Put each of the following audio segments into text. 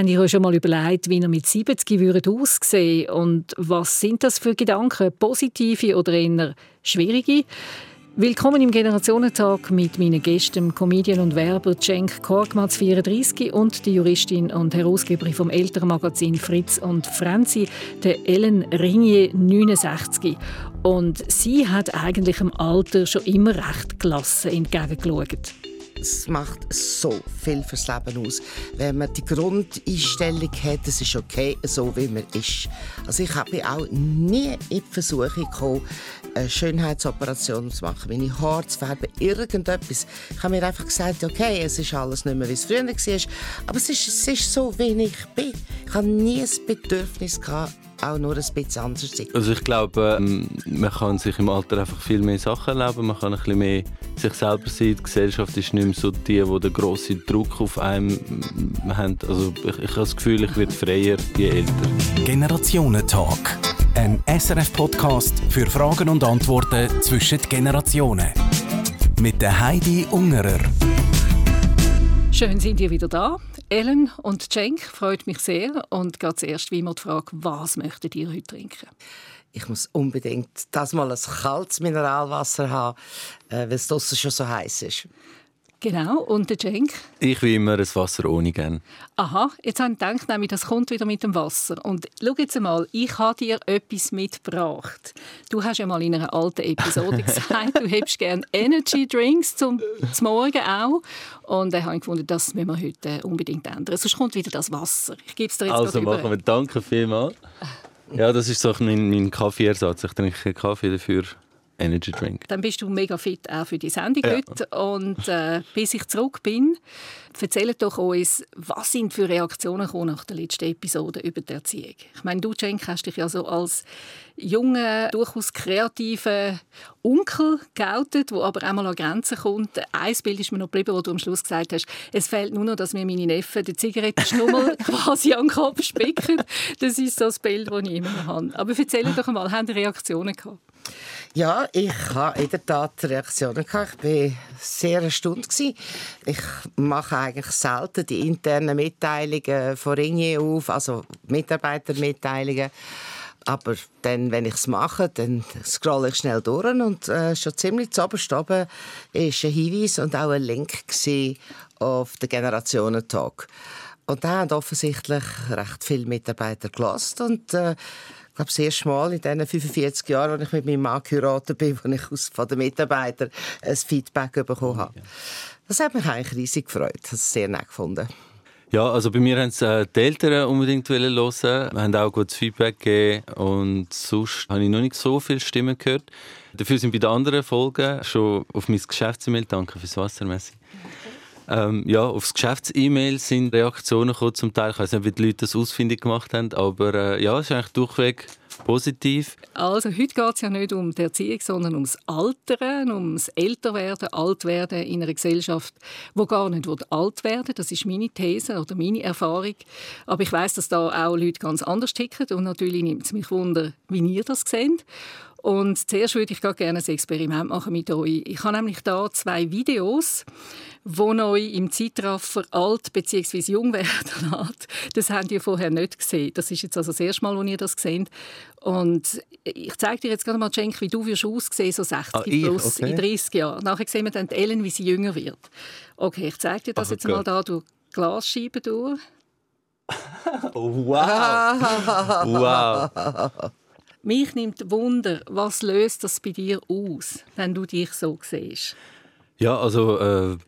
Ihr euch schon mal überlegt, wie ihr mit 70 würdet aussehen und was sind das für Gedanken, positive oder eher schwierige? Willkommen im Generationentag mit meinen Gästen, Comedian und Werber Cenk Korkmaz, 34 und die Juristin und Herausgeberin vom Elternmagazin Fritz und Franzi, der Ellen Ringier, 69. Und sie hat eigentlich im Alter schon immer recht gelassen entgegengeschaut es macht so viel fürs Leben aus. Wenn man die Grundeinstellung hat, es ist okay, so wie man ist. Also ich habe auch nie in die Versuchung gekommen, eine Schönheitsoperation zu machen, meine Haare zu färben, irgendetwas. Ich habe mir einfach gesagt, okay, es ist alles nicht mehr, wie es früher war, aber es ist, es ist so, wie ich bin. Ich habe nie das Bedürfnis gehabt, auch nur ein bisschen anders sein. Also ich glaube, ähm, man kann sich im Alter einfach viel mehr Sachen erleben, man kann ein bisschen mehr sich selber sein. Die Gesellschaft ist nicht mehr so die, die den grossen Druck auf einem haben. Also ich, ich habe das Gefühl, ich werde freier, je älter. Generationentalk. Ein SRF-Podcast für Fragen und Antworten zwischen den Generationen. Mit der Heidi Ungerer. Schön sind ihr wieder da. Ellen und Cenk freut mich sehr. Und geht zuerst wie immer die Frage, was möchtet ihr heute trinken? Ich muss unbedingt das mal ein kaltes Mineralwasser haben, äh, weil es draussen schon so heiß ist. Genau, und der Cenk? Ich will immer ein Wasser ohne gern. Aha, jetzt habe ich gedacht, nämlich, das kommt wieder mit dem Wasser. Und schau jetzt einmal, ich habe dir etwas mitgebracht. Du hast ja mal in einer alten Episode gesagt, du hättest gerne Energy Drinks zum, zum Morgen auch. Und dann habe ich gefunden, das müssen wir heute unbedingt ändern. Sonst kommt wieder das Wasser. Ich gebe es dir jetzt Also machen wir, danke vielmals. Ja, das ist so mein, mein Kaffeeersatz. Ich trinke Kaffee dafür. Energy Drink. Dann bist du mega fit auch für die Sendung ja. heute. Und äh, bis ich zurück bin, erzähl doch uns, was sind für Reaktionen nach der letzten Episode über die Erziehung? Ich meine, du, Cenk, hast dich ja so als junger, durchaus kreativer Onkel geoutet, der aber einmal an Grenzen kommt. Ein Bild ist mir noch geblieben, wo du am Schluss gesagt hast, es fehlt nur noch, dass mir meine Neffen den Zigarettenschnummel quasi an den Kopf spicken. Das ist so das Bild, das ich immer noch habe. Aber erzähl doch einmal, haben die Reaktionen gehabt? Ja, ich habe in der Tat Reaktionen gehabt. Ich war sehr erstaunt. Ich mache eigentlich selten die internen Mitteilungen von Ringe auf, also Mitarbeitermitteilungen. Aber dann, wenn ich es mache, dann scrolle ich schnell durch und äh, schon ziemlich zu oben war ein Hinweis und auch ein Link auf den Generationentalk. Und da haben offensichtlich recht viele Mitarbeiter gelassen und äh, ich glaube, das erste Mal in diesen 45 Jahren, als ich mit meinem Mann geheiratet bin, wo ich aus, von den Mitarbeitern ein Feedback bekommen habe. Das hat mich eigentlich riesig gefreut. Das ist sehr nett gefunden. Ja, also bei mir haben es äh, die Eltern unbedingt hören. Wir haben auch gutes Feedback gegeben und sonst habe ich noch nicht so viele Stimmen gehört. Dafür sind bei den anderen Folgen schon auf mein Geschäftsmail, danke fürs Wasser, Messi. Ähm, ja, aufs Geschäfts-E-Mail sind Reaktionen gekommen, zum Teil. Ich weiß nicht, wie die Leute das ausfindig gemacht haben, aber äh, ja, es ist eigentlich durchweg positiv. Also heute geht es ja nicht um die Erziehung, sondern ums Altern, ums Älterwerden, Altwerden in einer Gesellschaft, wo gar nicht alt werden Das ist meine These oder meine Erfahrung. Aber ich weiß, dass da auch Leute ganz anders ticken und natürlich nimmt es mich wunder, wie ihr das seht. Und zuerst würde ich gerne ein Experiment machen mit euch. Ich habe nämlich da zwei Videos, wo euch im Zeitraffer alt bzw. jung werden lässt. Das habt ihr vorher nicht gesehen. Das ist jetzt also das erste Mal, wo ihr das seht. Und ich zeige dir jetzt gerade mal, Cenk, wie du wirst aussehen, so 60 ah, plus okay. in 30 Jahren. Nachher sehen wir dann Ellen, wie sie jünger wird. Okay, ich zeige dir das Ach, jetzt Gott. mal da durch Glasscheibe durch. wow! wow! Mich nimmt Wunder, was löst das bei dir aus, wenn du dich so siehst? Ja, also äh,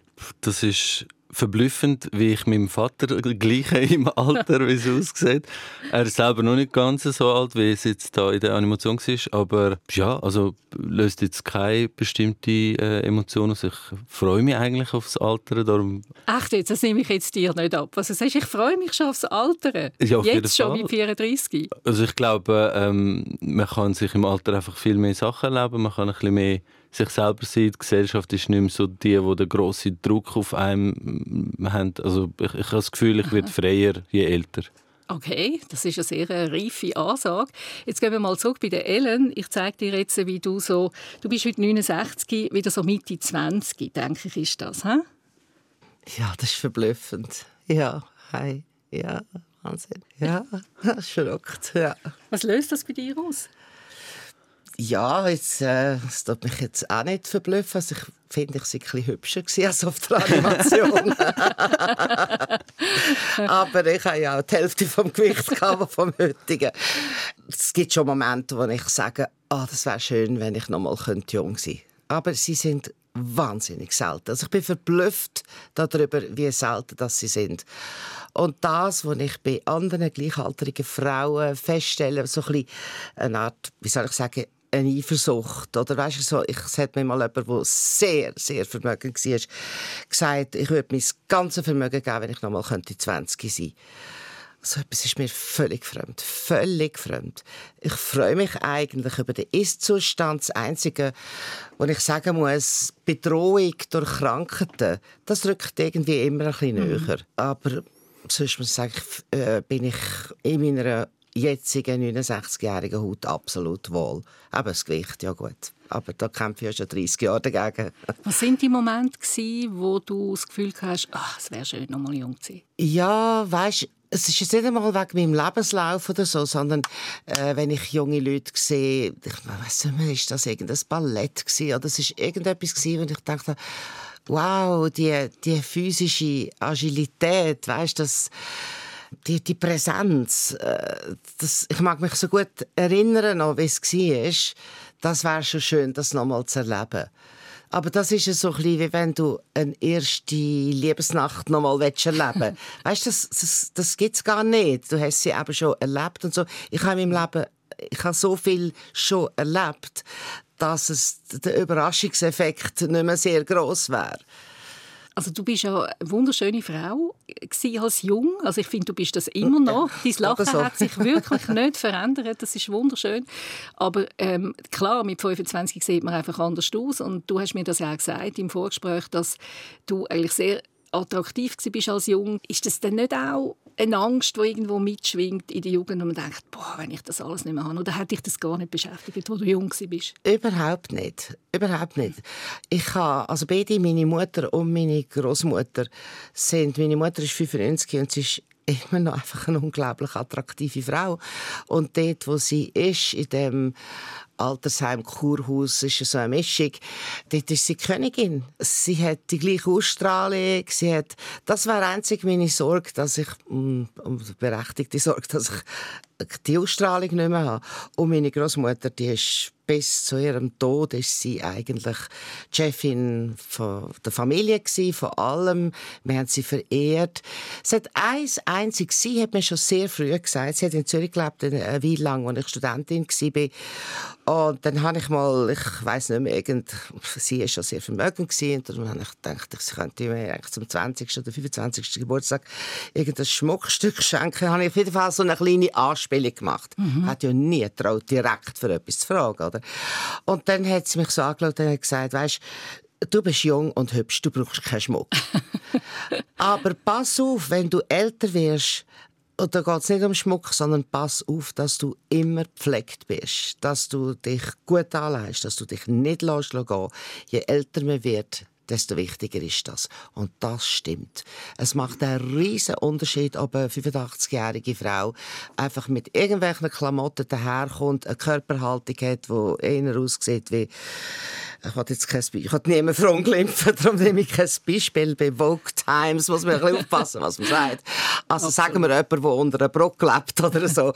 das ist verblüffend, wie ich meinem Vater gleiche im Alter, wie es aussieht. Er ist selber noch nicht ganz so alt, wie es jetzt da in der Animation war, aber ja, also löst jetzt keine bestimmte äh, Emotion aus. Ich freue mich eigentlich aufs Alter. Darum Echt jetzt? Das nehme ich jetzt dir nicht ab. Also sagst, ich freue mich schon aufs Alter. Ja, auf jetzt schon mit 34. Also ich glaube, ähm, man kann sich im Alter einfach viel mehr Sachen erleben. Man kann ein bisschen mehr sich selber sein. Die Gesellschaft ist nicht mehr so die, die den grossen Druck auf einem haben. Also ich, ich habe das Gefühl, ich werde freier, je älter. Okay, das ist eine sehr reife Ansage. Jetzt gehen wir mal zurück bei der Ellen. Ich zeige dir jetzt, wie du so, du bist heute 69, wieder so Mitte 20, denke ich, ist das, hä? Ja, das ist verblüffend. Ja, hi. Ja, Wahnsinn. Ja, das ist verrückt. Ja. Was löst das bei dir aus? Ja, jetzt, äh, das tut mich jetzt auch nicht verblüffen. Also ich finde, ich sei ein bisschen hübscher als auf der Animation. Aber ich habe ja auch die Hälfte vom Gewicht vom heutigen. Es gibt schon Momente, wo ich sage, oh, das wäre schön, wenn ich noch mal jung sein könnte. Aber sie sind wahnsinnig selten. Also ich bin verblüfft darüber, wie selten das sie sind. Und das, was ich bei anderen gleichaltrigen Frauen feststelle, so ein bisschen eine Art, wie soll ich sagen, eine Eifersucht. Oder weißt du, so, ich, es hat mir mal jemand, der sehr, sehr vermögend war, gesagt, ich würde mein ganzes Vermögen geben, wenn ich noch mal 20 sein könnte. So etwas ist mir völlig fremd. Völlig fremd. Ich freue mich eigentlich über den Ist-Zustand. Das Einzige, was ich sagen muss, Bedrohung durch Krankheiten, das rückt irgendwie immer ein bisschen mhm. näher. Aber sonst muss ich sagen, äh, bin ich in meiner jetzigen 69-jährigen Haut absolut wohl. Aber das Gewicht, ja gut. Aber da kämpfe ich ja schon 30 Jahre dagegen. Was sind die Momente, wo du das Gefühl hast, ach, es wäre schön, noch mal jung zu sein? Ja, weißt es ist jetzt nicht einmal wegen meinem Lebenslauf oder so, sondern äh, wenn ich junge Leute sehe, ich weiß nicht mehr, ist das irgendein Ballett gewesen, oder es ist irgendetwas gewesen, und ich dachte, wow, die, die physische Agilität, weißt das die, die Präsenz, äh, das, ich mag mich so gut erinnern, wie es war. Das wäre schon schön, das nochmal zu erleben. Aber das ist so ein bisschen, wie wenn du eine erste Liebesnacht nochmal erleben willst. weißt du, das, das, das gibt es gar nicht. Du hast sie eben schon erlebt und so. Ich habe in meinem Leben ich habe so viel schon erlebt, dass es der Überraschungseffekt nicht mehr sehr groß wäre. Also du bist ja eine wunderschöne Frau als jung. Also ich finde, du bist das immer noch. Dein Lachen so. hat sich wirklich nicht verändert. Das ist wunderschön. Aber ähm, klar, mit 25 sieht man einfach anders aus. Und du hast mir das ja auch gesagt im Vorgespräch, dass du eigentlich sehr attraktiv bist als jung. Ist das denn nicht auch eine Angst, die irgendwo mitschwingt in der Jugend und man denkt, boah, wenn ich das alles nicht mehr habe? Oder hat dich das gar nicht beschäftigt, als du jung warst? Überhaupt nicht. Überhaupt nicht. Ich habe, also beide, meine Mutter und meine Großmutter, sind, meine Mutter ist 95 und sie ist immer noch einfach eine unglaublich attraktive Frau. Und dort, wo sie ist, in dem Altersheim, Kurhaus, ist so eine Mischung. Dort ist sie Königin. Sie hat die gleiche Ausstrahlung. Sie hat, das war einzig meine Sorge, dass ich, um berechtigte Sorge, dass ich die Ausstrahlung nicht mehr habe. Und meine Großmutter, die ist bis zu ihrem Tod ist sie eigentlich die Chefin der Familie gewesen, von allem. Wir haben sie verehrt. Es hat eins einzig, sie hat mir schon sehr früh gesagt, sie hat in Zürich gelebt, eine Weile lang, als ich Studentin war. Und dann habe ich mal, ich weiß nicht mehr, irgend, sie war schon sehr vermögend gewesen, und dann habe ich gedacht, ich könnte mir eigentlich zum 20. oder 25. Geburtstag irgendein Schmuckstück schenken. Habe ich auf jeden Fall so eine kleine Anspielung gemacht. Mhm. Hat ja nie getraut, direkt für etwas zu fragen, oder? Und dann hat sie mich so angeschaut und hat gesagt, weißt, du bist jung und hübsch, du brauchst keinen Schmuck. Aber pass auf, wenn du älter wirst, und da geht es nicht um Schmuck, sondern pass auf, dass du immer gepflegt bist, dass du dich gut anlegst, dass du dich nicht lässt gehen. Je älter man wird, desto wichtiger ist das. Und das stimmt. Es macht einen riesen Unterschied, ob eine 85-jährige Frau einfach mit irgendwelchen Klamotten daherkommt, eine Körperhaltung hat, die eher aussieht wie ich hatte jetzt kein Beispiel. Ich hatte niemanden verunglimpfen, darum nehme ich kein Beispiel. Bei Vogue Times muss man ein bisschen aufpassen, was man sagt. Also Absolut. sagen wir jemand, der unter einer Brücke lebt oder so,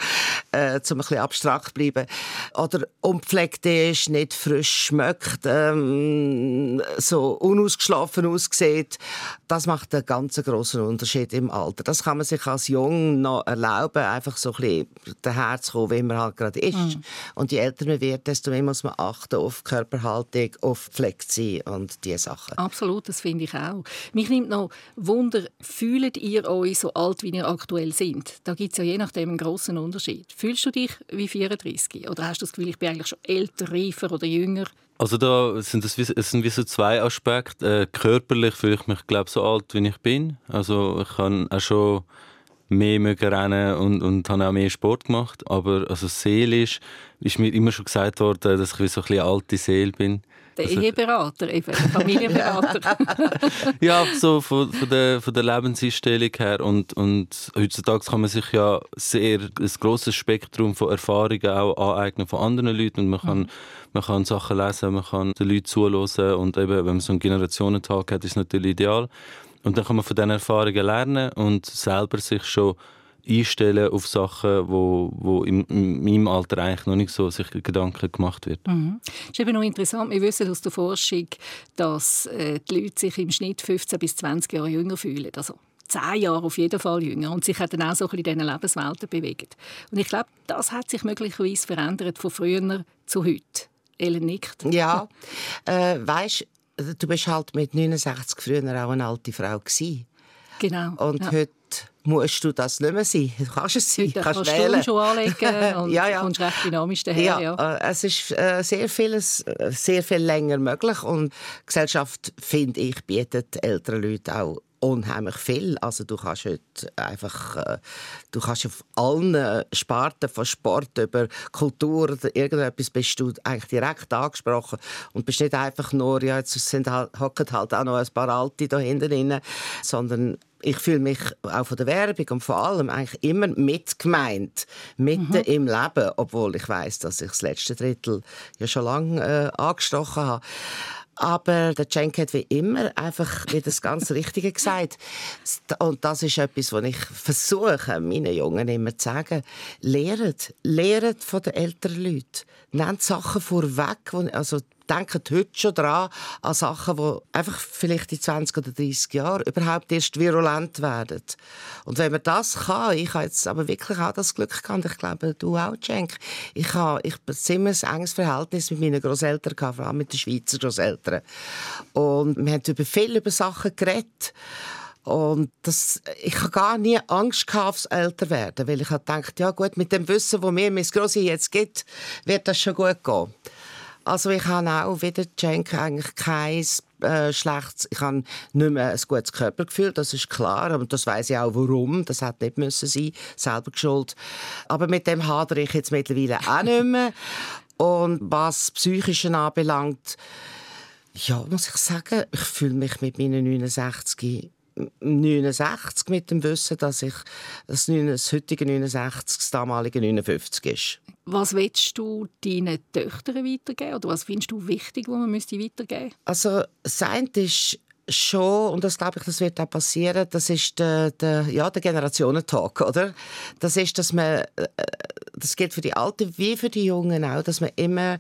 äh, um ein bisschen abstrakt zu bleiben. Oder unpflegt ist, nicht frisch schmeckt, ähm, so unausgeschlafen aussieht. Das macht einen ganz grossen Unterschied im Alter. Das kann man sich als Jung noch erlauben, einfach so ein bisschen daher zu kommen, wie man halt gerade ist. Mhm. Und je älter man wird, desto mehr muss man achten auf Körperhaltung, auf sein und diese Sachen. Absolut, das finde ich auch. Mich nimmt noch Wunder, fühlt ihr euch so alt, wie ihr aktuell sind? Da gibt es ja je nachdem einen grossen Unterschied. Fühlst du dich wie 34? Oder hast du das Gefühl, ich bin eigentlich schon älter, reifer oder jünger? Also da sind es, es sind wie so zwei Aspekte. Äh, körperlich fühle ich mich glaube so alt, wie ich bin. Also ich habe auch schon mehr mögen rennen und, und habe auch mehr Sport gemacht. Aber also seelisch ist mir immer schon gesagt worden, dass ich wie so ein bisschen alte Seele bin. Der also, Eheberater, eben, der Familienberater. ja, so von, von, der, von der Lebenseinstellung her. Und, und heutzutage kann man sich ja sehr ein grosses Spektrum von Erfahrungen auch aneignen von anderen Leuten. Und man kann, mhm. man kann Sachen lesen, man kann den Leuten zuhören. Und eben, wenn man so einen Generationentag hat, ist es natürlich ideal. Und dann kann man von diesen Erfahrungen lernen und selber sich schon einstellen auf Sachen, wo, wo in, in meinem Alter eigentlich noch nicht so sich Gedanken gemacht wird. Mhm. Das ist eben noch interessant. Wir wissen aus der Forschung, dass äh, die Leute sich im Schnitt 15 bis 20 Jahre jünger fühlen. Also zehn Jahre auf jeden Fall jünger und sich dann auch so ein bisschen in diesen Lebenswelten bewegt. Und ich glaube, das hat sich möglicherweise verändert von früher zu heute. Ellen nickt. Ja, äh, weißt, du bist halt mit 69 früher auch eine alte Frau gewesen. Genau. Und ja. heute musst du das nicht mehr sein. Du kannst es sein, du kannst, kannst wählen. schon anlegen und ja, ja. kommst recht dynamisch daher. Ja, ja. Äh, es ist äh, sehr, vieles, äh, sehr viel länger möglich und die Gesellschaft, finde ich, bietet älteren Leuten auch unheimlich viel. Also du kannst heute einfach, äh, du kannst auf allen Sparten von Sport über Kultur oder irgendetwas bist du eigentlich direkt angesprochen und bist nicht einfach nur, ja jetzt sind halt, hocken halt auch noch ein paar Alte da hinten sondern ich fühle mich auch von der Werbung und vor allem eigentlich immer mitgemeint, mitten mhm. im Leben, obwohl ich weiß, dass ich das letzte Drittel ja schon lange äh, angestochen habe. Aber der Cenk hat wie immer einfach wieder das ganz Richtige gesagt. Und das ist etwas, was ich versuche, meinen Jungen immer zu sagen. Lehrt, lehrt von den älteren Leuten. Nehmt Sachen vorweg, also denken heute schon daran, an Sachen, die einfach vielleicht in 20 oder 30 Jahren überhaupt erst virulent werden. Und wenn man das kann, ich habe jetzt aber wirklich auch das Glück gehabt, ich glaube, du auch, Cenk, ich habe ich ein ziemlich enges Verhältnis mit meinen Großeltern gehabt, vor allem mit den Schweizer Großeltern. Und wir haben über viel über Sachen geredet. Und das, ich habe gar nie Angst gehabt, aufs Älterwerden, weil ich gedacht, ja gut, mit dem Wissen, das mir mein Grossi jetzt gibt, wird das schon gut gehen. Also ich habe auch wieder Cenk eigentlich kein äh, schlechtes, ich habe nicht mehr ein gutes Körpergefühl, das ist klar, aber das weiß ich auch warum, das hat nicht müssen sein, selber geschuld. Aber mit dem hadere ich jetzt mittlerweile auch nicht mehr. Und was Psychische anbelangt, ja, muss ich sagen, ich fühle mich mit meinen 69 69 mit dem Wissen, dass ich das, das heutige 69 das damalige 59 ist. Was willst du deinen Töchtern weitergeben oder was findest du wichtig, was man müsste weitergeben? Also das eine ist schon, und das glaube ich, das wird auch passieren, das ist der, der, ja, der Generationentag, oder? Das ist, dass man, äh, das gilt für die Alten wie für die Jungen auch, dass man immer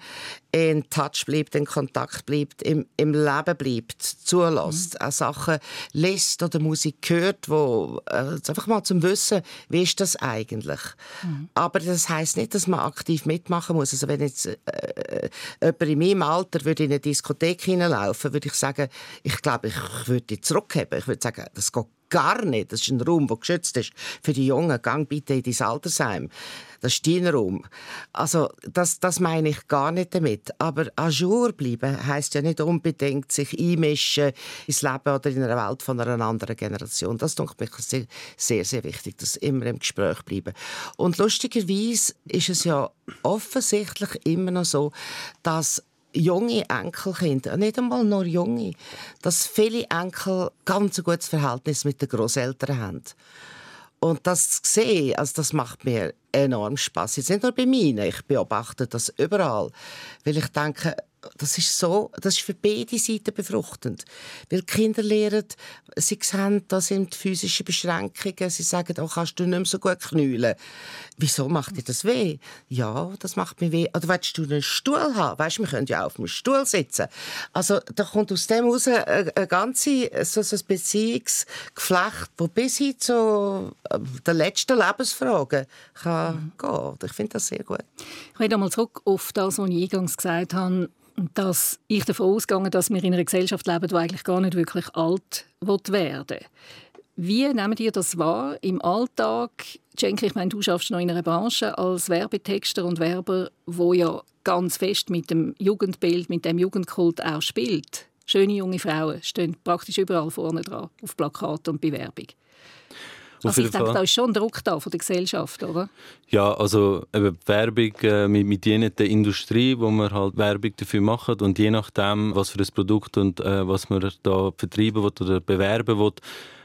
in Touch bleibt, in Kontakt bleibt, im, im Leben bleibt, zulässt, mhm. auch Sachen liest oder Musik hört, wo äh, einfach mal zum Wissen, wie ist das eigentlich? Mhm. Aber das heißt nicht, dass man aktiv mitmachen muss. Also wenn jetzt äh, äh, jemand in meinem Alter würde in eine Diskothek hineinlaufen, würde ich sagen, ich glaube, ich würde zurückheben. Ich würde sagen, das geht gar nicht. Das ist ein Raum, der geschützt ist für die Jungen. Gang bitte in dein Altersheim. Das ist dein Raum. Also, das, das meine ich gar nicht damit. Aber à jour bleiben heisst ja nicht unbedingt sich einmischen ins Leben oder in einer Welt von einer anderen Generation. Das denke ich sehr, sehr, sehr wichtig, dass immer im Gespräch bleiben. Und lustigerweise ist es ja offensichtlich immer noch so, dass junge Enkelkinder, nicht einmal nur junge, dass viele Enkel ganz ein gutes Verhältnis mit den Großeltern haben. Und das zu sehen, also das macht mir enorm Spaß. Jetzt nicht nur bei mir, ich beobachte das überall, weil ich denke, das ist so, das ist für beide Seiten befruchtend. Weil Kinder lernen, sie sehen, da sind physische Beschränkungen, sie sagen, oh, kannst du nicht mehr so gut knüllen. Wieso macht dir das weh? Ja, das macht mir weh. Oder willst du einen Stuhl haben? Weißt, wir können ja auf dem Stuhl sitzen. Also, da kommt aus dem heraus eine, eine ganze, so, so ein Beziehungsgeflecht, das bis hin zu äh, der letzten Lebensfrage kann mhm. gehen. Ich finde das sehr gut. Ich will einmal zurück auf das, was ich eingangs gesagt habe, dass ich davon ausgehe, dass wir in einer Gesellschaft leben, die eigentlich gar nicht wirklich alt werden will. Wie nehmen ihr das wahr im Alltag? Cenk, ich meine, du schaffst noch in einer Branche als Werbetexter und Werber, wo ja ganz fest mit dem Jugendbild, mit dem Jugendkult auch spielt. Schöne junge Frauen stehen praktisch überall vorne dran, auf Plakaten und Bewerbung. Also ich denke, da ist schon Druck da von der Gesellschaft, oder? Ja, also eben Werbung äh, mit, mit jener der Industrie, wo man halt Werbung dafür macht und je nachdem, was für ein Produkt und äh, was man da vertreiben will oder bewerben will,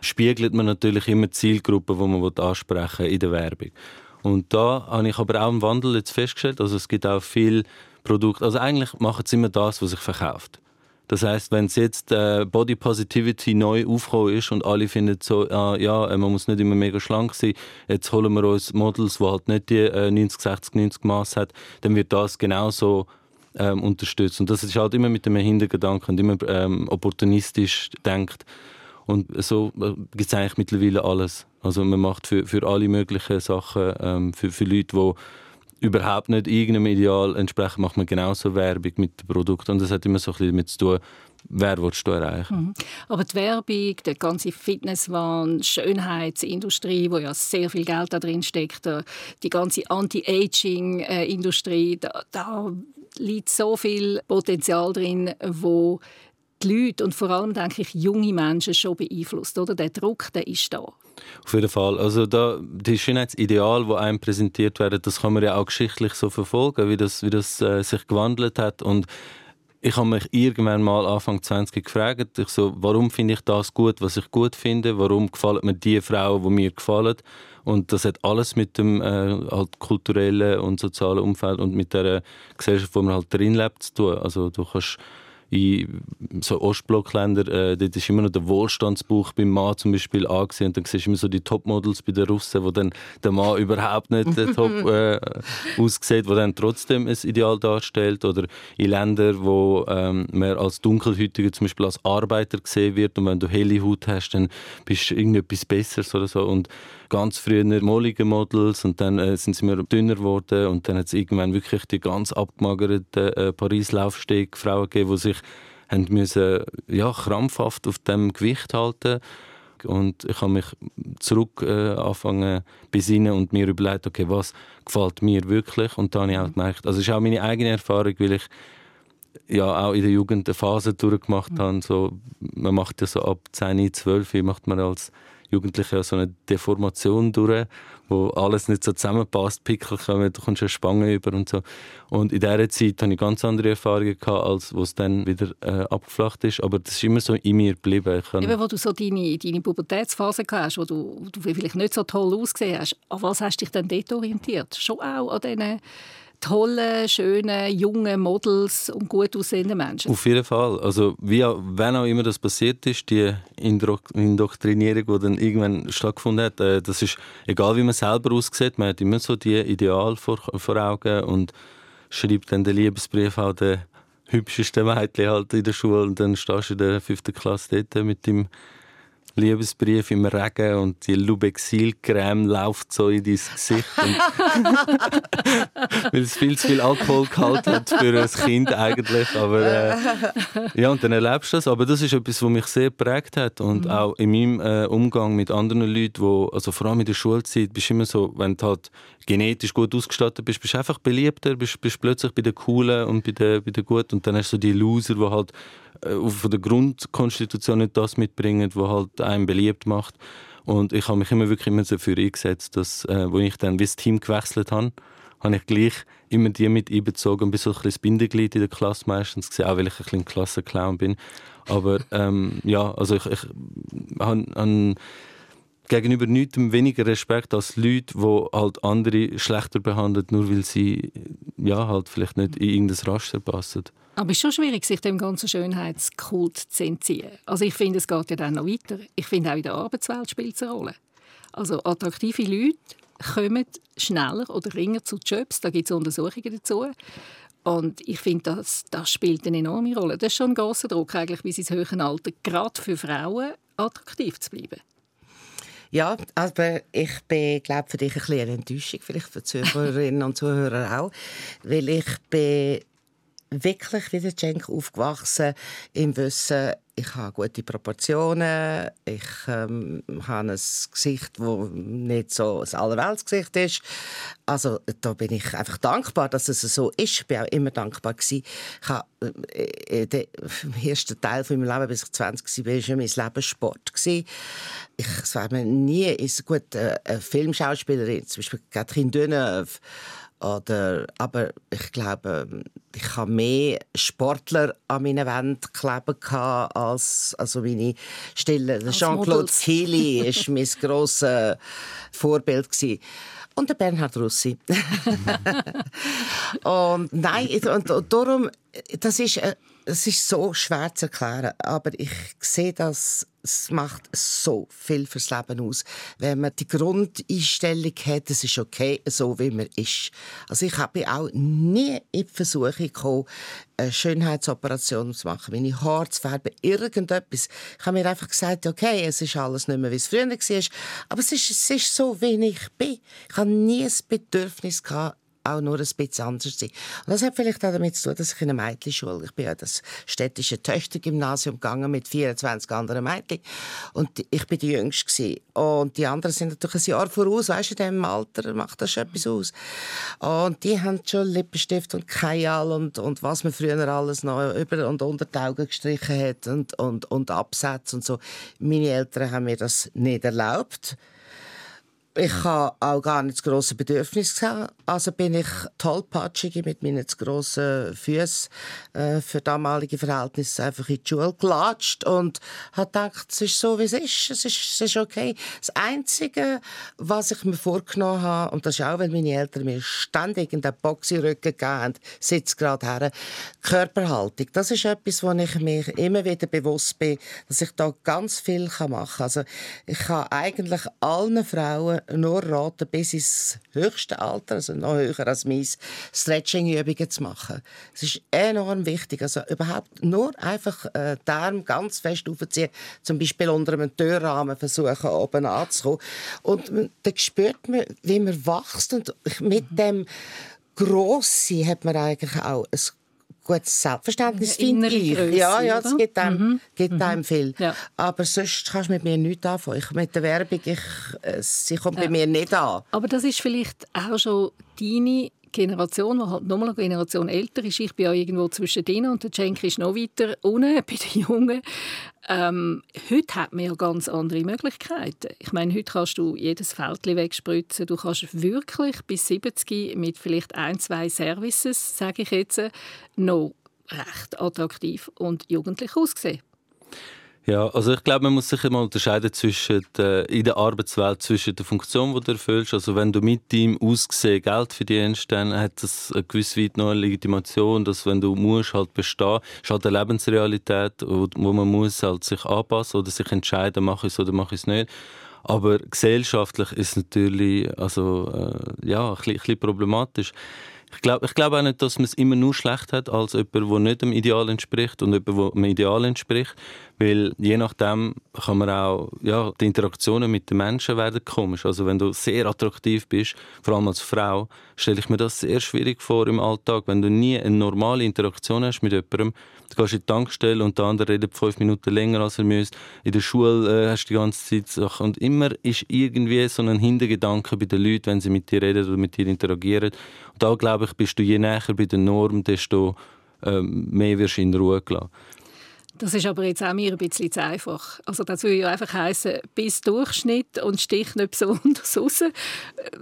spiegelt man natürlich immer die Zielgruppe, die man will ansprechen in der Werbung. Und da habe ich aber auch einen Wandel jetzt festgestellt. Also es gibt auch viel Produkte. Also eigentlich machen sie immer das, was sich verkauft. Das heißt, wenn es jetzt äh, Body Positivity neu aufgekommen ist und alle finden so, ah, ja, äh, man muss nicht immer mega schlank sein, jetzt holen wir uns Models, die halt nicht die äh, 90, 60, 90 Maß hat, dann wird das genauso ähm, unterstützt. Und das ist halt immer mit dem Hintergedanken und immer ähm, opportunistisch denkt. Und so äh, gibt es eigentlich mittlerweile alles. Also man macht für, für alle möglichen Sachen, ähm, für, für Leute, die überhaupt nicht irgendeinem Ideal entsprechen, macht man genauso Werbung mit dem Produkt. Und das hat immer so ein bisschen damit zu tun, wer willst du erreichen. Mhm. Aber die Werbung, die ganze Fitnesswahn, Schönheitsindustrie, wo ja sehr viel Geld da drin steckt, die ganze Anti-Aging-Industrie, da, da liegt so viel Potenzial drin, wo die Leute und vor allem denke ich junge Menschen schon beeinflusst, oder? Der Druck, der ist da. Auf jeden Fall. Also da, die Schönheitsideal, wo einem präsentiert werden, das kann man ja auch geschichtlich so verfolgen, wie das, wie das äh, sich gewandelt hat und ich habe mich irgendwann mal Anfang 20 gefragt, ich so, warum finde ich das gut, was ich gut finde, warum gefallen mir die Frauen, die mir gefallen und das hat alles mit dem äh, halt kulturellen und sozialen Umfeld und mit der Gesellschaft, wo man halt drin lebt, zu tun. Also du kannst in so Ostblockländern, äh, dort ist immer noch der Wohlstandsbuch beim Mann zum Beispiel angesehen. Und dann siehst du immer so die Topmodels bei den Russen, wo dann der Mann überhaupt nicht äh, top äh, aussieht, wo dann trotzdem ein Ideal darstellt. Oder in Ländern, wo ähm, man als Dunkelhäutiger zum Beispiel als Arbeiter gesehen wird und wenn du helle Haut hast, dann bist du irgendetwas Besseres oder so. Und ganz früher mollige Models und dann äh, sind sie immer dünner geworden und dann hat es irgendwann wirklich die ganz abgemagerten äh, Paris-Laufsteg-Frauen gegeben, die sich haben müssen, ja, krampfhaft auf dem Gewicht halten. Und ich habe mich zurück äh, anfangen besinnen und mir überlegt, okay, was gefällt mir wirklich? Und dann habe ich auch gemerkt, also es ist auch meine eigene Erfahrung, weil ich ja auch in der Jugend eine Phase durchgemacht mhm. habe, so, man macht ja so ab 10, 12 macht man als Jugendliche so eine Deformation durch, wo alles nicht so zusammenpasst, Pickel kommen, du kommst eine Spange über und so. Und in dieser Zeit hatte ich ganz andere Erfahrungen, gehabt, als wo es dann wieder äh, abgeflacht ist. Aber das ist immer so in mir geblieben. Ich Eben, wo du so deine, deine Pubertätsphase hast, wo du, wo du vielleicht nicht so toll ausgesehen hast, an was hast du dich dann dort orientiert? Schon auch an diesen tolle, schöne, junge Models und gut aussehende Menschen. Auf jeden Fall. Also, wie, wenn auch immer das passiert ist, die Indoktrinierung, die dann irgendwann stattgefunden hat, äh, das ist egal, wie man selber aussieht, man hat immer so die Ideal vor, vor Augen und schreibt dann den Liebesbrief auch den hübschesten Mädchen halt in der Schule und dann stehst du in der fünften Klasse dort mit dem Liebesbrief im Regen und die Lubexil-Creme läuft so in dein Gesicht. weil es viel zu viel Alkoholgehalt hat für ein Kind eigentlich. Aber, äh, ja, und dann erlebst du das. Aber das ist etwas, was mich sehr geprägt hat. Und mhm. auch in meinem äh, Umgang mit anderen Leuten, wo, also vor allem in der Schulzeit, bist du immer so, wenn du halt genetisch gut ausgestattet bist, bist du einfach beliebter, bist, bist plötzlich bei den Coolen und bei den, bei den Guten. Und dann hast du so die Loser, die halt äh, von der Grundkonstitution nicht das mitbringen, was halt einem beliebt macht. Und ich habe mich immer wirklich immer dafür eingesetzt, dass, äh, wo ich dann wie das Team gewechselt habe, habe ich gleich immer die mit einbezogen und bin so ein bisschen das Bindeglied in der Klasse meistens gewesen, auch weil ich ein bisschen Klassenclown bin. Aber ähm, ja, also ich, ich habe, habe gegenüber niemandem weniger Respekt als Leute, die halt andere schlechter behandeln, nur weil sie ja, halt vielleicht nicht in irgendein Raster passen. Aber es ist schon schwierig, sich dem ganzen Schönheitskult zu entziehen. Also ich finde, es geht ja dann noch weiter. Ich finde, auch in der Arbeitswelt spielt es eine Rolle. Also attraktive Leute kommen schneller oder ringer zu Jobs. Da gibt es Untersuchungen dazu. Und ich finde, das, das spielt eine enorme Rolle. Das ist schon ein grosser Druck, eigentlich bis ins höhere Alter, gerade für Frauen attraktiv zu bleiben. Ja, aber ich bin, glaube für dich ein bisschen eine Enttäuschung, vielleicht für Zuhörerinnen und Zuhörer auch, weil ich bin wirklich wie der Cenk aufgewachsen im Wissen, ich habe gute Proportionen, ich ähm, habe ein Gesicht, das nicht so ein Allerweltsgesicht ist. Also da bin ich einfach dankbar, dass es so ist. Ich war auch immer dankbar. Gewesen. Ich habe, äh, der erste Teil von meinem Leben, bis ich 20 war, war mein Leben Sport. Ich, war mir nie ist gut, äh, eine Filmschauspielerin, zum Beispiel Catherine Deneuve, oder, aber ich glaube, ich habe mehr Sportler an meinen Wänden kleben als also meine Stille. Jean-Claude Zilli war mein grosses Vorbild. Gewesen. Und der Bernhard Russi. und nein, und, und darum, das ist, das ist so schwer zu erklären, aber ich sehe das es macht so viel fürs Leben aus, wenn man die Grundeinstellung hat, es ist okay, so wie man ist. Also ich habe auch nie in die Versuchung gekommen, eine Schönheitsoperation zu machen, meine Haare zu färben, irgendetwas. Ich habe mir einfach gesagt, okay, es ist alles nicht mehr, wie es früher war, aber es ist, es ist so, wie ich bin. Ich habe nie das Bedürfnis gehabt, auch nur ein bisschen anders sein. Und das hat vielleicht auch damit zu tun, dass ich in einer Mädchenschule, ich bin ja das städtische Töchtergymnasium gegangen mit 24 anderen Mädchen und ich bin die Jüngste gewesen. und die anderen sind natürlich ein Jahr voraus, weißt du, in diesem Alter macht das schon etwas aus. Und die haben schon Lippenstift und Kajal und, und was man früher alles noch über und unter die Augen gestrichen hat und, und, und Absätze und so. Meine Eltern haben mir das nicht erlaubt. Ich habe auch gar nicht das grosse Bedürfnis gehabt. Also bin ich tollpatschig mit meinen zu grossen Füßen äh, für damalige Verhältnisse einfach in die Schule gelatscht und habe gedacht, es ist so, wie es ist. Es ist, es ist okay. Das Einzige, was ich mir vorgenommen habe, und das ist auch, weil meine Eltern mir ständig in den Boxy-Rücken gegeben haben, sitzt gerade her, Körperhaltung. Das ist etwas, wo ich mir immer wieder bewusst bin, dass ich da ganz viel machen kann. Also ich kann eigentlich allen Frauen nur raten, bis ins höchste Alter, also noch höher als meins, Stretching-Übungen zu machen. Es ist enorm wichtig. Also überhaupt nur einfach äh, den Arm ganz fest aufziehen, zum Beispiel unter einem Türrahmen versuchen, oben anzukommen. Und dann spürt man, wie man wächst und mit dem Grossi hat man eigentlich auch ein gutes Selbstverständnis, finde ich. Grösse, ja, ja, das gibt einem, mhm. mhm. einem viel. Ja. Aber sonst kannst du mit mir nichts anfangen. Ich, mit der Werbung, ich, äh, sie kommt ja. bei mir nicht an. Aber das ist vielleicht auch schon deine Generation, die halt nochmal eine Generation älter ist. Ich bin ja irgendwo zwischen denen und der Cenk ist noch weiter unten bei den Jungen. Ähm, heute hat man ja ganz andere Möglichkeiten. Ich meine, heute kannst du jedes Fältchen wegspritzen. Du kannst wirklich bis 70 mit vielleicht ein, zwei Services, sage ich jetzt, noch recht attraktiv und jugendlich aussehen. Ja, also ich glaube, man muss sich immer unterscheiden zwischen der, in der Arbeitswelt zwischen der Funktion, die du erfüllst. Also wenn du mit deinem Aussehen Geld verdienst, dann hat das eine gewisse weit noch Legitimation, dass wenn du musst halt bestehen, ist halt eine Lebensrealität, wo, wo man muss halt sich anpassen oder sich entscheiden, mache ich es oder mache ich es nicht. Aber gesellschaftlich ist es natürlich also, äh, ja, ein bisschen, ein bisschen problematisch. Ich glaube ich glaub auch nicht, dass man es immer nur schlecht hat als jemand, der nicht dem Ideal entspricht und jemand, der dem Ideal entspricht. Weil je nachdem kann man auch, ja, die Interaktionen mit den Menschen werden komisch. Also wenn du sehr attraktiv bist, vor allem als Frau, stelle ich mir das sehr schwierig vor im Alltag. Wenn du nie eine normale Interaktion hast mit jemandem, du gehst in die Tankstelle und der andere redet fünf Minuten länger als er müsste. In der Schule äh, hast du die ganze Zeit Sachen. Und immer ist irgendwie so ein Hintergedanke bei den Leuten, wenn sie mit dir reden oder mit dir interagieren. Und da glaube ich, bist du je näher bei der Norm, desto ähm, mehr wirst du in Ruhe gelassen. Das ist aber jetzt auch mir ein bisschen zu einfach. Also das würde ja einfach heißen bis Durchschnitt und stich nicht besonders raus.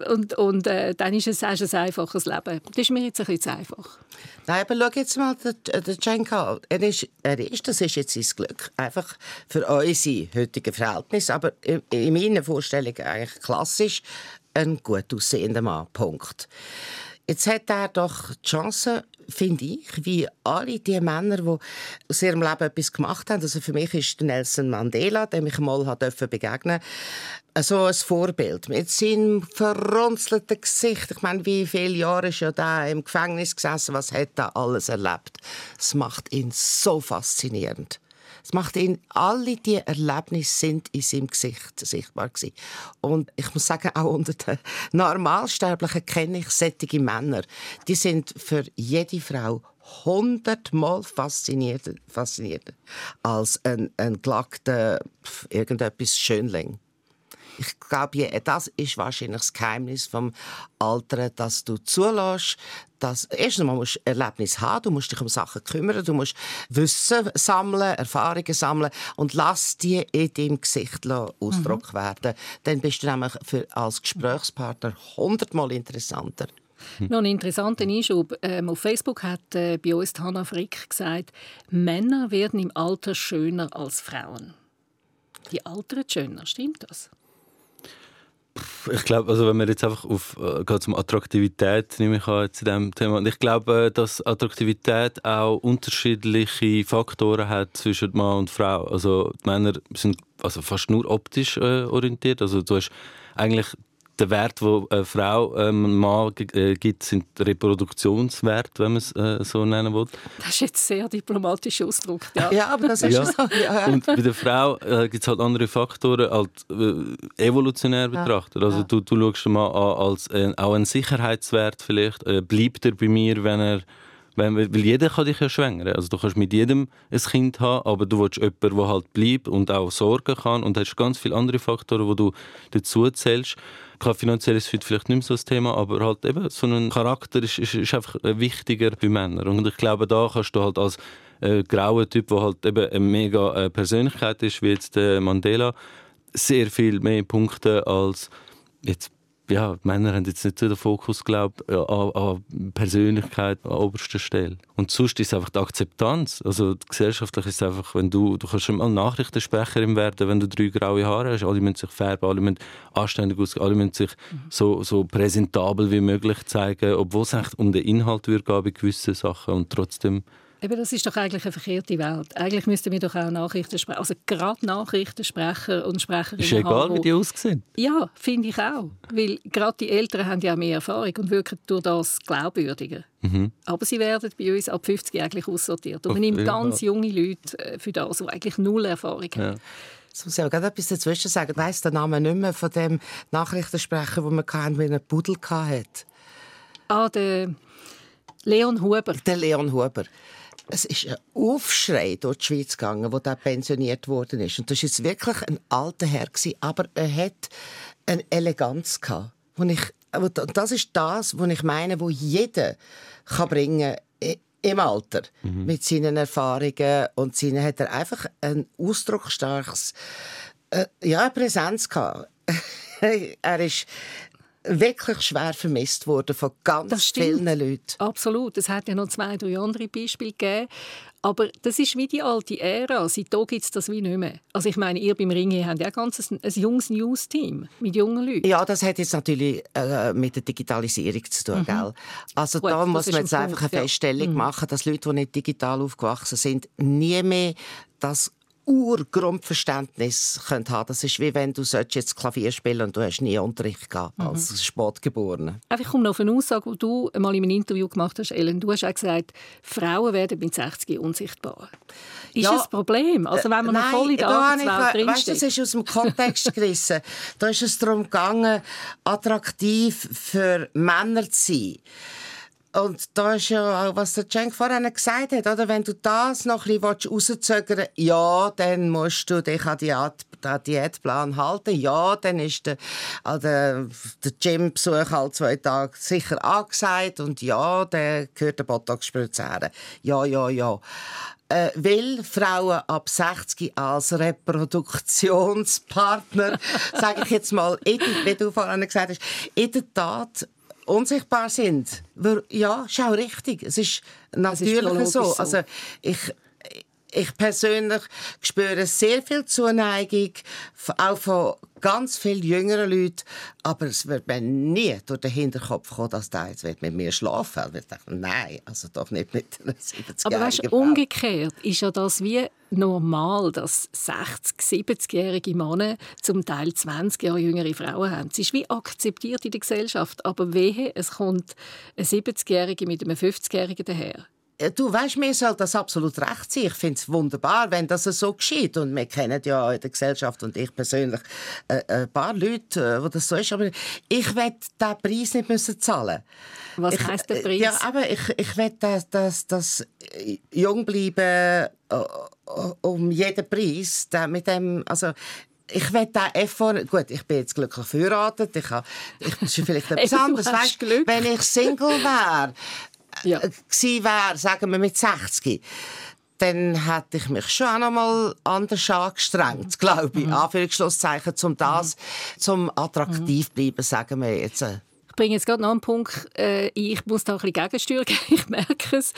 Und, und äh, dann ist es ein einfaches Leben. Das ist mir jetzt ein bisschen zu einfach. Nein, aber schau jetzt mal den, den Er ist, er ist, das ist jetzt sein Glück. Einfach für unsere heutigen Verhältnisse. Aber in, in meiner Vorstellung eigentlich klassisch ein gut aussehender Mann. Punkt. Jetzt hat er doch die Chance, finde ich, wie alle die Männer, die aus ihrem Leben etwas gemacht haben. Also für mich ist Nelson Mandela, dem ich mal begegnen durfte, so ein Vorbild. Mit seinem verrunzelten Gesicht. Ich meine, wie viele Jahre ist er da im Gefängnis gesessen? Was hat er alles erlebt? Das macht ihn so faszinierend. Es macht ihn, alle diese Erlebnisse sind in seinem Gesicht sichtbar gewesen. Und ich muss sagen, auch unter den Normalsterblichen kenne ich solche Männer. Die sind für jede Frau hundertmal faszinierter, faszinierter als ein, ein gelackter irgendetwas Schönling. Ich glaube, das ist wahrscheinlich das Geheimnis vom Alteren, dass du zulässt, dass erstens mal musst du Erlebnis haben, du musst dich um Sachen kümmern, du musst Wissen sammeln, Erfahrungen sammeln und lass die in deinem Gesicht Ausdruck mhm. werden. Dann bist du nämlich für, als Gesprächspartner hundertmal interessanter. Noch ein interessanter Einschub. Ähm, auf Facebook hat äh, bei uns Hannah Frick gesagt, Männer werden im Alter schöner als Frauen. Die altern schöner, stimmt das? Ich glaube, also wenn wir jetzt einfach auf äh, geht um Attraktivität nehme ich an zu dem Thema. Und ich glaube, äh, dass Attraktivität auch unterschiedliche Faktoren hat zwischen Mann und Frau. Also die Männer sind also fast nur optisch äh, orientiert. Also du hast eigentlich der Wert, den eine Frau ähm, einem Mann äh, gibt, sind Reproduktionswert, wenn man es äh, so nennen will. Das ist jetzt sehr diplomatisch ausgedrückt. Ja. ja, aber das ist ja. so. Ja. Und bei der Frau äh, gibt es halt andere Faktoren, als äh, evolutionär betrachtet. Also du, du schaust mal an, als äh, auch ein Sicherheitswert vielleicht. Äh, bleibt er bei mir, wenn er weil, jeder kann dich ja schwängern. Also du kannst mit jedem ein Kind haben, aber du willst jemanden, der halt bleibt und auch sorgen kann. Und hast ganz viele andere Faktoren, die du dazu zählst. Klar, finanziell ist vielleicht nicht mehr so das Thema, aber halt eben so ein Charakter ist, ist, ist einfach wichtiger bei Männern. Und ich glaube, da kannst du halt als äh, grauer Typ, der halt eben eine mega äh, Persönlichkeit ist, wie jetzt äh, Mandela, sehr viel mehr Punkte als jetzt ja, die Männer haben jetzt nicht so den Fokus glaubt an, an Persönlichkeit an oberster Stelle. Und sonst ist es einfach die Akzeptanz. Also gesellschaftlich ist es einfach, wenn du, du kannst schon mal Nachrichtensprecherin werden, wenn du drei graue Haare hast. Alle müssen sich färben, alle müssen anständig aussehen, alle müssen sich so, so präsentabel wie möglich zeigen, obwohl es eigentlich um den Inhalt geht bei gewissen Sachen und trotzdem Eben, das ist doch eigentlich eine verkehrte Welt. Eigentlich müssten wir doch auch Nachrichten sprechen. Also gerade Nachrichtensprecher und Sprecherinnen Ist egal, haben, wie die aussehen. Ja, finde ich auch. Weil gerade die Älteren haben ja mehr Erfahrung und wirken durch das glaubwürdiger. Mhm. Aber sie werden bei uns ab 50 eigentlich aussortiert. Und man nimmt ganz junge Leute äh, für das, die eigentlich null Erfahrung haben. Ja. Jetzt muss ich auch etwas dazwischen sagen. Ich weiss den Namen nicht mehr von dem Nachrichtensprecher, den wir hatten, der einen Pudel hatte. Ah, der Leon Huber. Der Leon Huber es ist ein Aufschrei durch die Schweiz gegangen, wo der pensioniert worden ist. Und das ist wirklich ein alter Herr gewesen, aber er hat eine Eleganz gehabt. Und ich, das ist das, was ich meine, wo jeder kann bringen im Alter mhm. mit seinen Erfahrungen und seinen hat er einfach ein ausdrucksstarkes äh, ja Präsenz gehabt. er ist wirklich schwer vermisst worden von ganz vielen Leuten. Absolut. Es hat ja noch zwei, drei andere Beispiele gegeben. Aber das ist wie die alte Ära. Seitdem gibt es das wie nicht mehr. Also ich meine, ihr beim Ringe habt ja ein ganz ein, ein junges News-Team mit jungen Leuten. Ja, das hat jetzt natürlich äh, mit der Digitalisierung zu tun. Mhm. Gell? Also Gut, da muss man jetzt ein einfach eine Feststellung ja. Mhm. machen, dass Leute, die nicht digital aufgewachsen sind, nie mehr das Urgrundverständnis haben Das ist wie wenn du jetzt Klavier spielen und du hast nie Unterricht gehabt mhm. als Sportgeborener. Ich komme noch auf eine Aussage, die du einmal in einem Interview gemacht hast, Ellen. Du hast auch gesagt, Frauen werden mit 60 unsichtbar. Ist ja, das ein Problem? Also wenn man nein, voll in der Arbeitswelt weißt, Das ist aus dem Kontext gerissen. da ist es darum gegangen, attraktiv für Männer zu sein. Und da ist ja auch, was der Cenk vorhin gesagt hat, oder? Wenn du das noch ein bisschen rauszögern ja, dann musst du dich an die den Diätplan halten. Ja, dann ist der, der, der Gymbesuch halt zwei Tage sicher angesagt und ja, dann gehört der Botox-Spritze Ja, ja, ja. Äh, weil Frauen ab 60 als Reproduktionspartner, sage ich jetzt mal, wie du vorhin gesagt hast, in der Tat unsichtbar sind. Ja, schau richtig. Es ist natürlich ist so. so. Also ich, ich persönlich spüre sehr viel Zuneigung, auch von ganz vielen jüngeren Leuten. Aber es wird mir nie durch den Hinterkopf kommen, dass der jetzt mit mir schlafen will. Ich nein, also doch nicht mit einer 70 Aber weißt, umgekehrt ist ja das wie normal, dass 60-, 70-jährige Männer zum Teil 20 Jahre jüngere Frauen haben. Es ist wie akzeptiert in der Gesellschaft. Aber wehe, es kommt eine 70-Jährige mit einem 50-Jährigen daher du weißt, mir soll das absolut recht sein. Ich finde es wunderbar, wenn das so geschieht. Und wir kennen ja in der Gesellschaft und ich persönlich äh, ein paar Leute, äh, wo das so ist. Aber ich werde diesen Preis nicht müssen zahlen. Was ich, heißt der Preis? Ja, aber ich, ich will, dass, dass, dass jung bleiben um jeden Preis. Mit dem, also ich will den Effort, gut, ich bin jetzt glücklich verheiratet, ich, habe, ich bin vielleicht etwas anderes, weißt, wenn ich Single wäre, ja. äh, wäre, sagen wir mit 60, dann hätte ich mich schon auch noch mal anders angestrengt, glaube ich, mhm. Anführungsschlusszeichen, um das, zum attraktiv mhm. bleiben, sagen wir jetzt. Ich bringe jetzt gerade noch einen Punkt, äh, ich muss da ein bisschen Gegensteuer geben, ich merke es.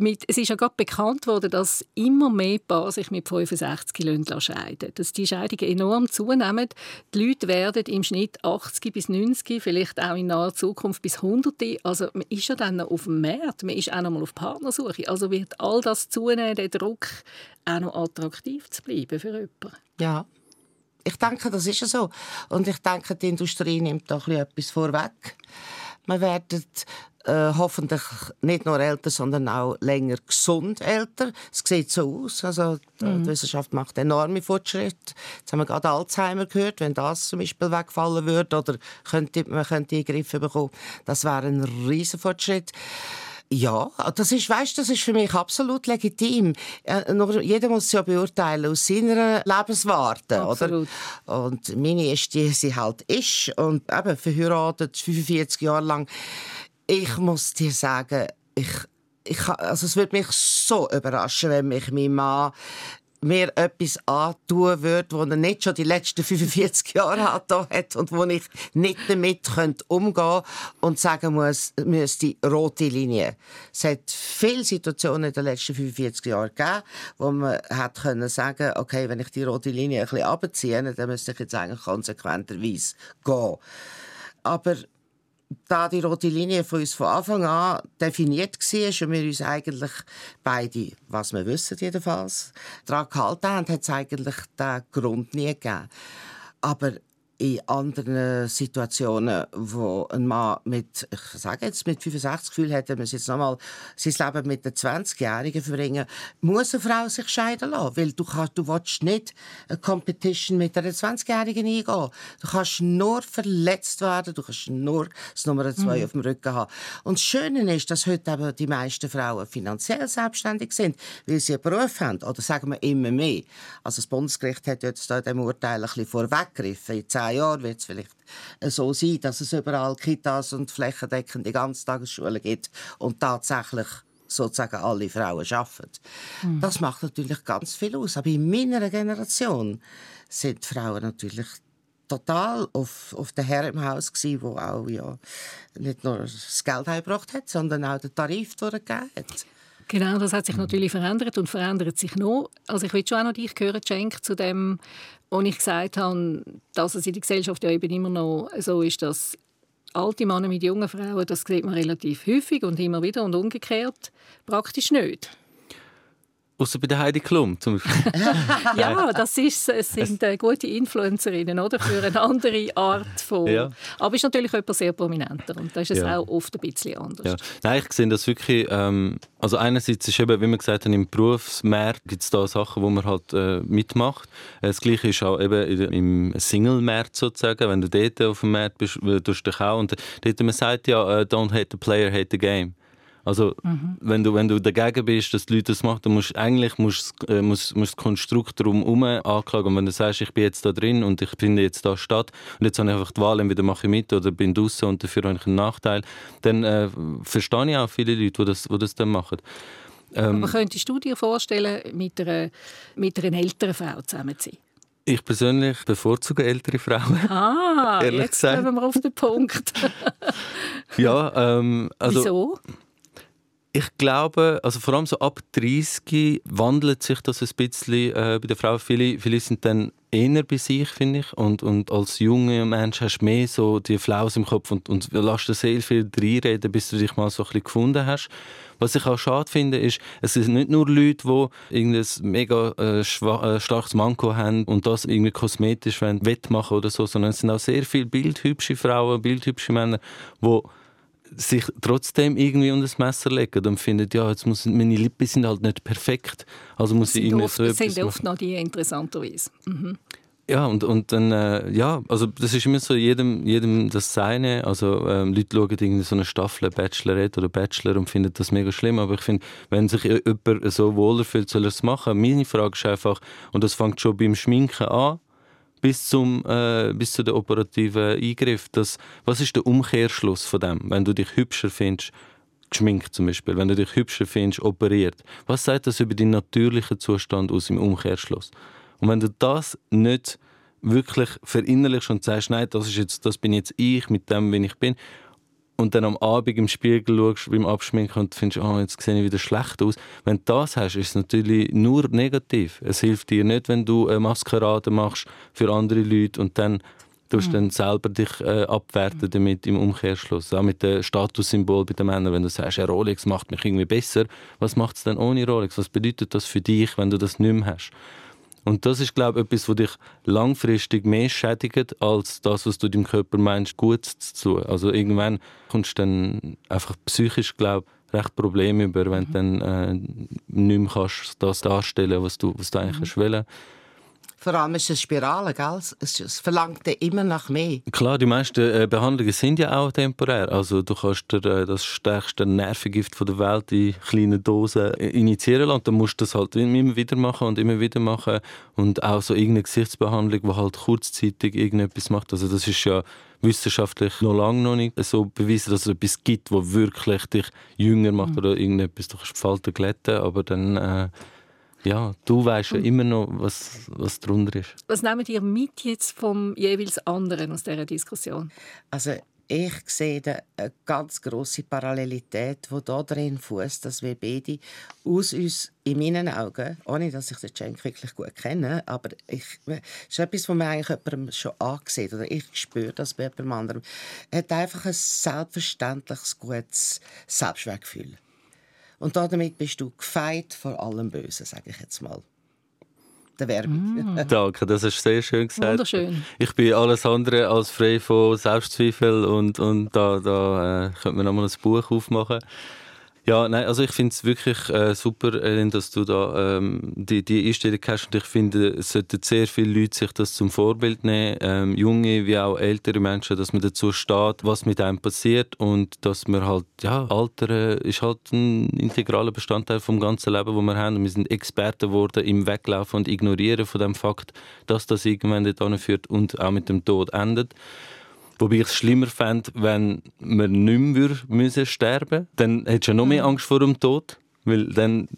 Mit, es ist ja gerade bekannt worden, dass immer mehr Paare sich mit 65 scheiden Dass die Scheidungen enorm zunehmen. Die Leute werden im Schnitt 80 bis 90, vielleicht auch in naher Zukunft bis 100. Also man ist ja dann noch auf dem Markt, man ist auch noch mal auf Partnersuche. Also wird all das zunehmen, der Druck, auch noch attraktiv zu bleiben für jemanden. Ja, ich denke, das ist so. Und ich denke, die Industrie nimmt da etwas vorweg. Wir werden äh, hoffentlich nicht nur älter, sondern auch länger gesund älter. Es sieht so aus. Also, die, mhm. Wissenschaft macht enorme Fortschritte. Jetzt haben wir gerade Alzheimer gehört. Wenn das zum Beispiel wegfallen würde oder könnte, man könnte Eingriffe bekommen, das wäre ein riesen Fortschritt. Ja, das ist, weißt, das ist für mich absolut legitim. Äh, jeder muss es ja beurteilen aus seiner Lebenswarte, absolut. oder? Und meine ist, die sie halt ist und eben verheiratet 45 Jahre lang. Ich muss dir sagen, ich ich, also es würde mich so überraschen, wenn mich mein Mann mir etwas antun würde, das er nicht schon die letzten 45 Jahre hat und wo ich nicht damit umgehen könnte und sagen muss, müsste rote Linie. Es hat viele Situationen in den letzten 45 Jahren gegeben, wo man hat können sagen, okay, wenn ich die rote Linie ein bisschen abziehe, dann müsste ich jetzt eigentlich konsequenterweise gehen. Aber da die rote Linie von uns von Anfang an definiert war und wir uns eigentlich beide, was wir wissen jedenfalls, daran gehalten haben, hat es eigentlich den Grund nie gegeben. Aber in anderen Situationen, wo ein Mann mit, ich sage jetzt, mit 65 Gefühl er muss jetzt nochmal sein Leben mit den 20-Jährigen verbringen, muss eine Frau sich scheiden lassen, weil du, kannst, du willst nicht eine Competition mit einer 20-Jährigen eingehen. Du kannst nur verletzt werden, du kannst nur das Nummer 2 mhm. auf dem Rücken haben. Und das Schöne ist, dass heute eben die meisten Frauen finanziell selbstständig sind, weil sie einen Beruf haben, oder sagen wir immer mehr. Also das Bundesgericht hat jetzt da dem Urteil ein bisschen vorweggegriffen. In zehn Jahren wird es vielleicht so sein, dass es überall Kitas und flächendeckende Ganztagesschulen gibt und tatsächlich sozusagen alle Frauen arbeiten. Mhm. Das macht natürlich ganz viel aus. Aber in meiner Generation sind Frauen natürlich total auf, auf den Herr im Haus gsi, wo auch ja nicht nur das Geld heimgebracht hat, sondern auch den Tarif durchgegeben hat. Genau, das hat sich natürlich verändert und verändert sich noch. Also ich will schon auch noch dich hören, Cenk, zu dem, was ich gesagt habe, dass es in der Gesellschaft ja eben immer noch so ist, dass alte Männer mit jungen Frauen, das sieht man relativ häufig und immer wieder und umgekehrt praktisch nicht. Außer bei der Heidi Klum zum Beispiel. ja, das ist, es sind äh, gute Influencerinnen oder? für eine andere Art von... Ja. Aber ist natürlich jemand sehr prominenter und da ist es ja. auch oft ein bisschen anders. Ja. Nein, ich sehe das wirklich... Ähm, also einerseits ist eben, wie wir gesagt haben, im Berufsmarkt gibt es da Sachen, wo man halt äh, mitmacht. Das Gleiche ist auch eben im Single-Markt sozusagen. Wenn du dort auf dem Markt bist, tust du dich auch... Und dort, man sagt ja, don't hate the player, hate the game. Also, mhm. wenn, du, wenn du dagegen bist, dass die Leute das machen, dann musst eigentlich musst, äh, musst, musst das Konstrukt drumherum anklagen. Und wenn du sagst, ich bin jetzt da drin und ich finde jetzt da statt und jetzt habe ich einfach die Wahl, entweder mache ich mit oder bin draußen und dafür habe ich einen Nachteil, dann äh, verstehe ich auch viele Leute, die das, die das dann machen. Ähm, Aber könntest du dir vorstellen, mit einer, mit einer älteren Frau zusammen zu sein? Ich persönlich bevorzuge ältere Frauen. Ah, jetzt kommen wir auf den Punkt. ja, ähm, also... Wieso? Ich glaube, also vor allem so ab 30 wandelt sich das ein bisschen äh, bei der Frau. Viele, viele sind dann eher bei sich, finde ich. Und, und als junger Mensch hast du mehr so die Flaus im Kopf und, und lässt dir sehr viel reinreden, bis du dich mal so ein bisschen gefunden hast. Was ich auch schade finde, ist, es sind nicht nur Leute, die irgendein mega äh, äh, starkes Manko haben und das irgendwie kosmetisch wettmachen oder so, sondern es sind auch sehr viele bildhübsche Frauen, bildhübsche Männer, die sich trotzdem irgendwie unter das Messer legen und finden, ja, jetzt muss, meine Lippen sind halt nicht perfekt, also muss ich irgendwie oft, so etwas sind oft noch die interessanterweise. Mhm. Ja, und, und dann, äh, ja, also das ist immer so, jedem, jedem das Seine. Also ähm, Leute schauen irgendwie so eine Staffel Bachelorette oder Bachelor und finden das mega schlimm. Aber ich finde, wenn sich jemand so wohler fühlt, soll er es machen. Meine Frage ist einfach, und das fängt schon beim Schminken an, bis, zum, äh, bis zu der operativen Eingriff. Das, was ist der Umkehrschluss von dem, wenn du dich hübscher findest, geschminkt zum Beispiel, wenn du dich hübscher findest, operiert? Was sagt das über deinen natürlichen Zustand aus im Umkehrschluss? Und wenn du das nicht wirklich verinnerlichst und sagst, nein, das, ist jetzt, das bin jetzt ich mit dem, wie ich bin, und dann am Abend im Spiegel schaust, beim Abschminken und findest, oh, jetzt sehe ich wieder schlecht aus. Wenn du das hast, ist es natürlich nur negativ. Es hilft dir nicht, wenn du eine Maskerade machst für andere Leute und dann tust mhm. dann selber dich äh, abwerten damit im Umkehrschluss. Auch mit dem Statussymbol bei den Männern, wenn du sagst, ja, Rolex macht mich irgendwie besser, was macht es denn ohne Rolex? Was bedeutet das für dich, wenn du das nicht mehr hast? Und das ist, glaube ich, etwas, was dich langfristig mehr schädigt, als das, was du deinem Körper meinst, gut zu tun. Also irgendwann kommst du dann einfach psychisch, glaube ich, recht Probleme über, wenn mhm. du dann äh, nicht mehr kannst, das darstellen was du, was du eigentlich mhm. willst. Vor allem ist es Spirale, gell? Es, verlangt immer nach mehr. Klar, die meisten äh, Behandlungen sind ja auch temporär. Also du kannst dir äh, das stärkste Nervengift der Welt in kleinen Dosen initiieren lassen. Dann musst du das halt immer wieder machen und immer wieder machen. Und auch so irgendeine Gesichtsbehandlung, die halt kurzzeitig irgendetwas macht. Also das ist ja wissenschaftlich noch lange noch nicht so bewiesen, dass es etwas gibt, das wirklich dich jünger macht mhm. oder irgendetwas. Du kannst die Falten glätten, aber dann... Äh, ja, du weißt ja immer noch, was, was darunter ist. Was nehmt ihr mit jetzt vom jeweils anderen aus dieser Diskussion? Also ich sehe eine ganz große Parallelität, die da drin fußt, dass wir beide aus uns, in meinen Augen, ohne dass ich den Cenk wirklich gut kenne, aber ich, das ist etwas, was man eigentlich jemandem schon angesehen oder ich spüre das bei jemandem anderem, hat einfach ein selbstverständliches, gutes Selbstwertgefühl. Und damit bist du gefeit vor allem Bösen, sage ich jetzt mal. Der Werbung. Mm. Danke, das hast du sehr schön gesagt. Wunderschön. Ich bin alles andere als frei von Selbstzweifel und, und da, da äh, könnte man nochmal ein Buch aufmachen. Ja, nein, also ich finde es wirklich äh, super, Elin, dass du da ähm, die, die Einstellung hast. Und ich finde, es sollten sehr viele Leute sich das zum Vorbild nehmen, ähm, junge wie auch ältere Menschen, dass man dazu steht, was mit einem passiert. Und dass man halt, ja, Alter ist halt ein integraler Bestandteil vom ganzen Leben, wo wir haben. Und wir sind Experten geworden im Weglaufen und Ignorieren von dem Fakt, dass das irgendwann dort führt und auch mit dem Tod endet. Wobei ich es schlimmer fände, wenn man nicht mehr müssen sterben Dann hättest du ja noch mehr Angst vor dem Tod. Weil dann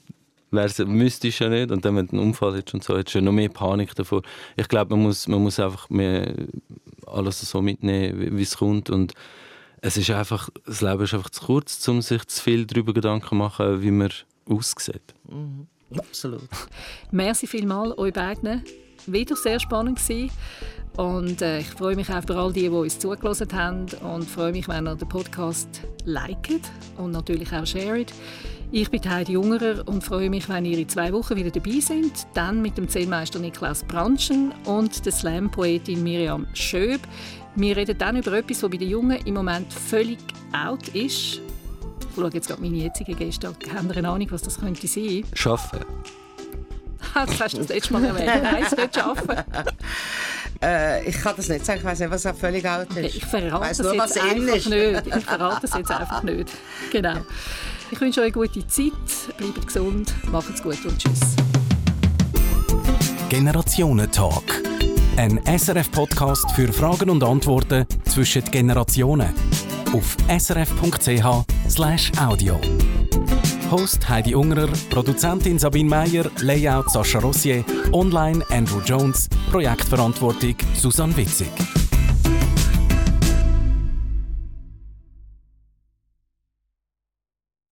müsstest du ja nicht. Und dann, wenn du einen Unfall hättest und so, hättest du ja noch mehr Panik davor. Ich glaube, man muss, man muss einfach mehr alles so mitnehmen, wie es kommt. Und es ist einfach, das Leben ist einfach zu kurz, um sich zu viel darüber Gedanken zu machen, wie man aussieht. Mhm. Absolut. Merci vielmals euch beiden. Wieder sehr spannend gewesen. Und äh, ich freue mich auch für all die, die uns zugelassen haben und freue mich, wenn ihr den Podcast liket und natürlich auch shared. Ich bin Heidi Jungerer und freue mich, wenn ihr in zwei Wochen wieder dabei seid. Dann mit dem Zellmeister Niklas Branschen und der Slam-Poetin Miriam Schöb. Wir reden dann über etwas, das bei den Jungen im Moment völlig out ist. Ich schaue jetzt gerade meine jetzigen Gäste an. Haben eine Ahnung, was das könnte sein? Schaffen. das hast du das letzte Mal erwähnt. Nein, es nicht schaffen. Äh, ich kann das nicht sagen, ich weiß nicht, was er völlig alt ist. Okay, ich verrate es jetzt einfach ist. nicht. Ich verrate es jetzt einfach nicht. Genau. Ich wünsche euch eine gute Zeit, bleibt gesund, macht's gut und tschüss. Generationentalk. Ein SRF-Podcast für Fragen und Antworten zwischen Generationen. Auf srf.ch/audio. Host Heidi Ungerer, Produzentin Sabine Meyer, Layout Sascha Rossier, Online Andrew Jones, Projektverantwortung Susanne Witzig.